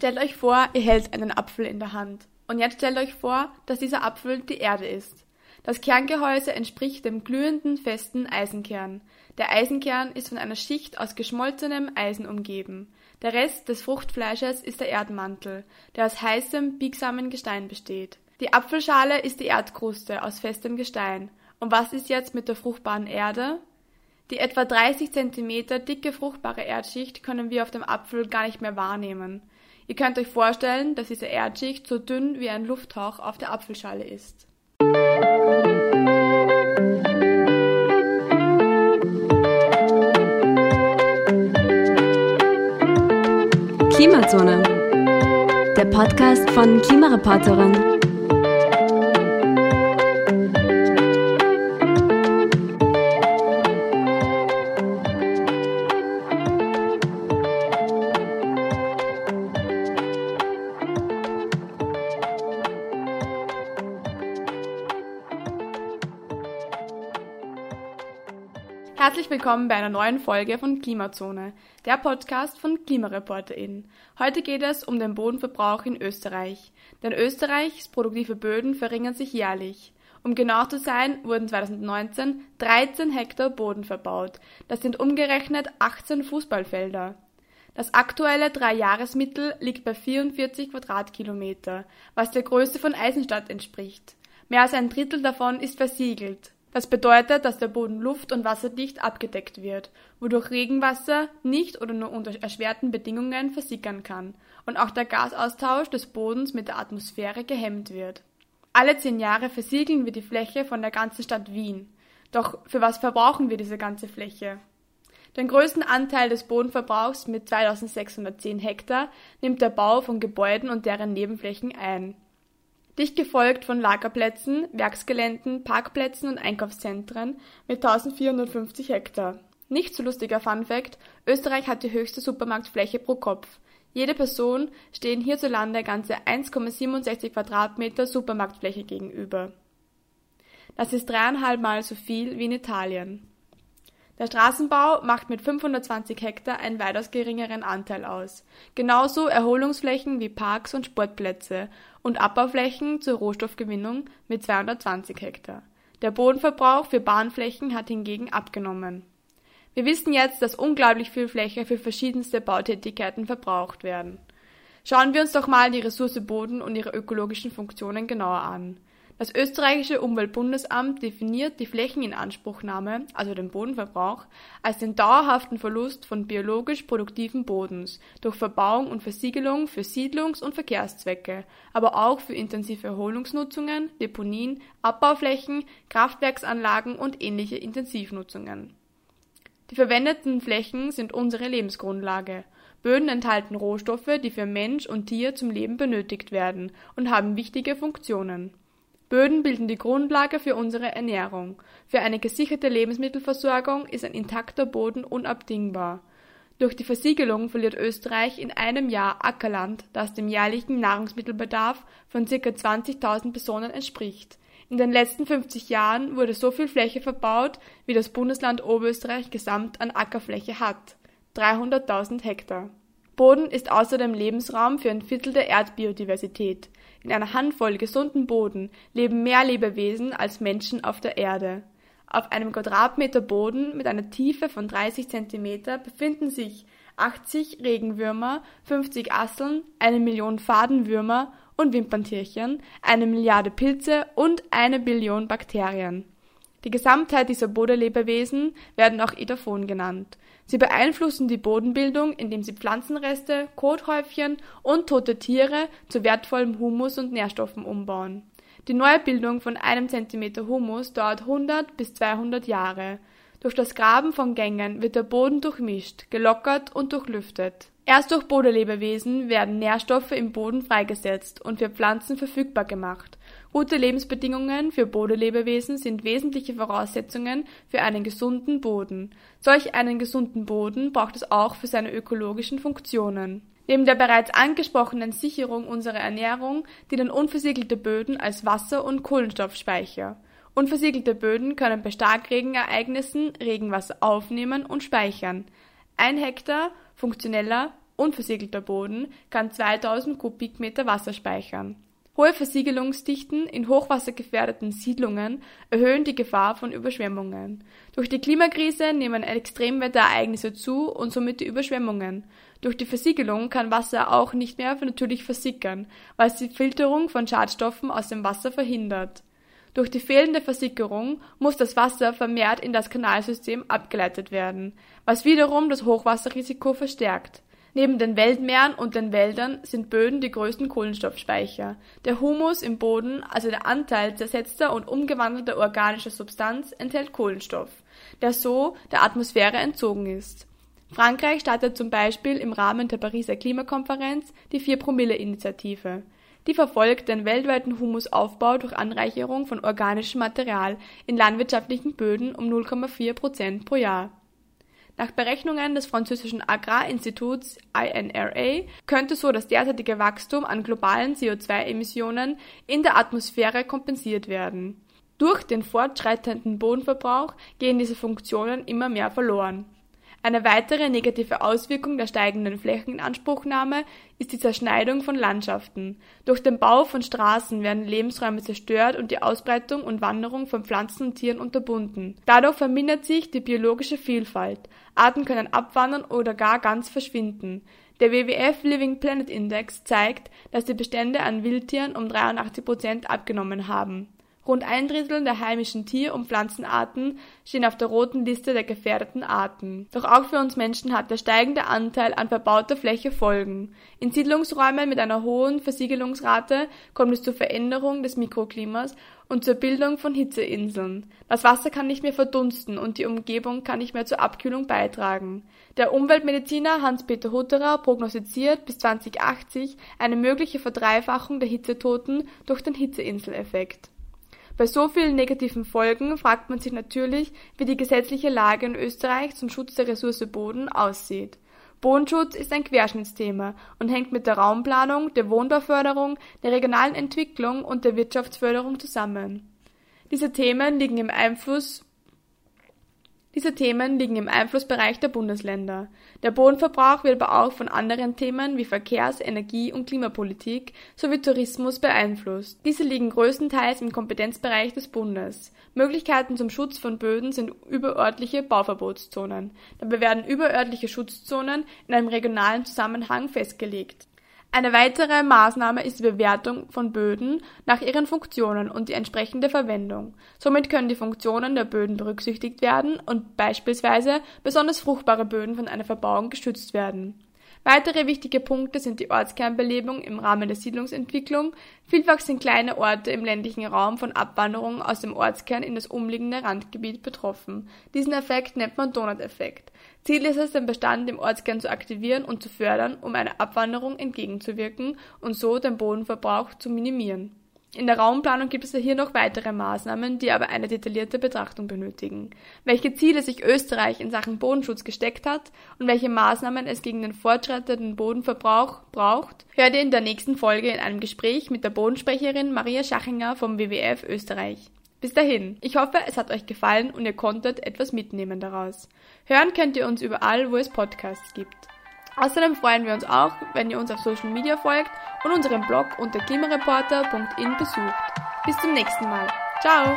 Stellt euch vor, ihr hält einen Apfel in der Hand. Und jetzt stellt euch vor, dass dieser Apfel die Erde ist. Das Kerngehäuse entspricht dem glühenden, festen Eisenkern. Der Eisenkern ist von einer Schicht aus geschmolzenem Eisen umgeben. Der Rest des Fruchtfleisches ist der Erdmantel, der aus heißem, biegsamen Gestein besteht. Die Apfelschale ist die Erdkruste aus festem Gestein. Und was ist jetzt mit der fruchtbaren Erde? Die etwa 30 Zentimeter dicke fruchtbare Erdschicht können wir auf dem Apfel gar nicht mehr wahrnehmen. Ihr könnt euch vorstellen, dass diese Erdschicht so dünn wie ein Lufthauch auf der Apfelschale ist. Klimazone, der Podcast von Klimareporterin Herzlich willkommen bei einer neuen Folge von Klimazone, der Podcast von KlimareporterInnen. Heute geht es um den Bodenverbrauch in Österreich. Denn Österreichs produktive Böden verringern sich jährlich. Um genau zu sein, wurden 2019 13 Hektar Boden verbaut. Das sind umgerechnet 18 Fußballfelder. Das aktuelle Dreijahresmittel liegt bei 44 Quadratkilometer, was der Größe von Eisenstadt entspricht. Mehr als ein Drittel davon ist versiegelt. Das bedeutet, dass der Boden luft- und wasserdicht abgedeckt wird, wodurch Regenwasser nicht oder nur unter erschwerten Bedingungen versickern kann und auch der Gasaustausch des Bodens mit der Atmosphäre gehemmt wird. Alle zehn Jahre versiegeln wir die Fläche von der ganzen Stadt Wien. Doch für was verbrauchen wir diese ganze Fläche? Den größten Anteil des Bodenverbrauchs mit 2610 Hektar nimmt der Bau von Gebäuden und deren Nebenflächen ein dicht gefolgt von Lagerplätzen, Werksgeländen, Parkplätzen und Einkaufszentren mit 1450 Hektar. Nicht so lustiger Fun Fact, Österreich hat die höchste Supermarktfläche pro Kopf. Jede Person stehen hierzulande ganze 1,67 Quadratmeter Supermarktfläche gegenüber. Das ist dreieinhalb Mal so viel wie in Italien. Der Straßenbau macht mit 520 Hektar einen weitaus geringeren Anteil aus. Genauso Erholungsflächen wie Parks und Sportplätze und Abbauflächen zur Rohstoffgewinnung mit 220 Hektar. Der Bodenverbrauch für Bahnflächen hat hingegen abgenommen. Wir wissen jetzt, dass unglaublich viel Fläche für verschiedenste Bautätigkeiten verbraucht werden. Schauen wir uns doch mal die Ressource Boden und ihre ökologischen Funktionen genauer an. Das österreichische Umweltbundesamt definiert die Flächeninanspruchnahme, also den Bodenverbrauch, als den dauerhaften Verlust von biologisch produktiven Bodens durch Verbauung und Versiegelung für Siedlungs- und Verkehrszwecke, aber auch für intensive Erholungsnutzungen, Deponien, Abbauflächen, Kraftwerksanlagen und ähnliche Intensivnutzungen. Die verwendeten Flächen sind unsere Lebensgrundlage. Böden enthalten Rohstoffe, die für Mensch und Tier zum Leben benötigt werden und haben wichtige Funktionen. Böden bilden die Grundlage für unsere Ernährung. Für eine gesicherte Lebensmittelversorgung ist ein intakter Boden unabdingbar. Durch die Versiegelung verliert Österreich in einem Jahr Ackerland, das dem jährlichen Nahrungsmittelbedarf von ca. 20.000 Personen entspricht. In den letzten 50 Jahren wurde so viel Fläche verbaut, wie das Bundesland Oberösterreich gesamt an Ackerfläche hat. 300.000 Hektar. Boden ist außerdem Lebensraum für ein Viertel der Erdbiodiversität. In einer Handvoll gesunden Boden leben mehr Lebewesen als Menschen auf der Erde. Auf einem Quadratmeter Boden mit einer Tiefe von 30 Zentimeter befinden sich 80 Regenwürmer, 50 Asseln, eine Million Fadenwürmer und Wimperntierchen, eine Milliarde Pilze und eine Billion Bakterien. Die Gesamtheit dieser Bodenlebewesen werden auch Edaphon genannt. Sie beeinflussen die Bodenbildung, indem sie Pflanzenreste, Kothäufchen und tote Tiere zu wertvollem Humus und Nährstoffen umbauen. Die Neubildung von einem Zentimeter Humus dauert 100 bis 200 Jahre. Durch das Graben von Gängen wird der Boden durchmischt, gelockert und durchlüftet. Erst durch Bodenlebewesen werden Nährstoffe im Boden freigesetzt und für Pflanzen verfügbar gemacht. Gute Lebensbedingungen für Bodenlebewesen sind wesentliche Voraussetzungen für einen gesunden Boden. Solch einen gesunden Boden braucht es auch für seine ökologischen Funktionen. Neben der bereits angesprochenen Sicherung unserer Ernährung dienen unversiegelte Böden als Wasser- und Kohlenstoffspeicher. Unversiegelte Böden können bei Starkregenereignissen Regenwasser aufnehmen und speichern. Ein Hektar funktioneller unversiegelter Boden kann 2000 Kubikmeter Wasser speichern. Hohe Versiegelungsdichten in hochwassergefährdeten Siedlungen erhöhen die Gefahr von Überschwemmungen. Durch die Klimakrise nehmen Extremwetterereignisse zu und somit die Überschwemmungen. Durch die Versiegelung kann Wasser auch nicht mehr natürlich versickern, was die Filterung von Schadstoffen aus dem Wasser verhindert. Durch die fehlende Versickerung muss das Wasser vermehrt in das Kanalsystem abgeleitet werden, was wiederum das Hochwasserrisiko verstärkt. Neben den Weltmeeren und den Wäldern sind Böden die größten Kohlenstoffspeicher. Der Humus im Boden, also der Anteil zersetzter und umgewandelter organischer Substanz, enthält Kohlenstoff, der so der Atmosphäre entzogen ist. Frankreich startet zum Beispiel im Rahmen der Pariser Klimakonferenz die Vier-Promille-Initiative. Die verfolgt den weltweiten Humusaufbau durch Anreicherung von organischem Material in landwirtschaftlichen Böden um 0,4 Prozent pro Jahr. Nach Berechnungen des französischen Agrarinstituts INRA könnte so das derzeitige Wachstum an globalen CO2-Emissionen in der Atmosphäre kompensiert werden. Durch den fortschreitenden Bodenverbrauch gehen diese Funktionen immer mehr verloren eine weitere negative Auswirkung der steigenden Flächeninanspruchnahme ist die Zerschneidung von Landschaften. Durch den Bau von Straßen werden Lebensräume zerstört und die Ausbreitung und Wanderung von Pflanzen und Tieren unterbunden. Dadurch vermindert sich die biologische Vielfalt. Arten können abwandern oder gar ganz verschwinden. Der WWF Living Planet Index zeigt, dass die Bestände an Wildtieren um 83 Prozent abgenommen haben. Rund ein Drittel der heimischen Tier- und Pflanzenarten stehen auf der roten Liste der gefährdeten Arten. Doch auch für uns Menschen hat der steigende Anteil an verbauter Fläche Folgen. In Siedlungsräumen mit einer hohen Versiegelungsrate kommt es zur Veränderung des Mikroklimas und zur Bildung von Hitzeinseln. Das Wasser kann nicht mehr verdunsten und die Umgebung kann nicht mehr zur Abkühlung beitragen. Der Umweltmediziner Hans-Peter Hutterer prognostiziert bis 2080 eine mögliche Verdreifachung der Hitzetoten durch den Hitzeinseleffekt. Bei so vielen negativen Folgen fragt man sich natürlich, wie die gesetzliche Lage in Österreich zum Schutz der Ressource Boden aussieht. Bodenschutz ist ein Querschnittsthema und hängt mit der Raumplanung, der Wohnbauförderung, der regionalen Entwicklung und der Wirtschaftsförderung zusammen. Diese Themen liegen im Einfluss diese Themen liegen im Einflussbereich der Bundesländer. Der Bodenverbrauch wird aber auch von anderen Themen wie Verkehrs-, Energie- und Klimapolitik sowie Tourismus beeinflusst. Diese liegen größtenteils im Kompetenzbereich des Bundes. Möglichkeiten zum Schutz von Böden sind überörtliche Bauverbotszonen. Dabei werden überörtliche Schutzzonen in einem regionalen Zusammenhang festgelegt. Eine weitere Maßnahme ist die Bewertung von Böden nach ihren Funktionen und die entsprechende Verwendung. Somit können die Funktionen der Böden berücksichtigt werden und beispielsweise besonders fruchtbare Böden von einer Verbauung geschützt werden Weitere wichtige Punkte sind die Ortskernbelebung im Rahmen der Siedlungsentwicklung. Vielfach sind kleine Orte im ländlichen Raum von Abwanderung aus dem Ortskern in das umliegende Randgebiet betroffen. Diesen Effekt nennt man Donut-Effekt. Ziel ist es, den Bestand im Ortskern zu aktivieren und zu fördern, um einer Abwanderung entgegenzuwirken und so den Bodenverbrauch zu minimieren. In der Raumplanung gibt es hier noch weitere Maßnahmen, die aber eine detaillierte Betrachtung benötigen. Welche Ziele sich Österreich in Sachen Bodenschutz gesteckt hat und welche Maßnahmen es gegen den fortschreitenden Bodenverbrauch braucht, hört ihr in der nächsten Folge in einem Gespräch mit der Bodensprecherin Maria Schachinger vom WWF Österreich. Bis dahin, ich hoffe, es hat euch gefallen und ihr konntet etwas mitnehmen daraus. Hören könnt ihr uns überall, wo es Podcasts gibt. Außerdem freuen wir uns auch, wenn ihr uns auf Social Media folgt und unseren Blog unter klimareporter.in besucht. Bis zum nächsten Mal. Ciao!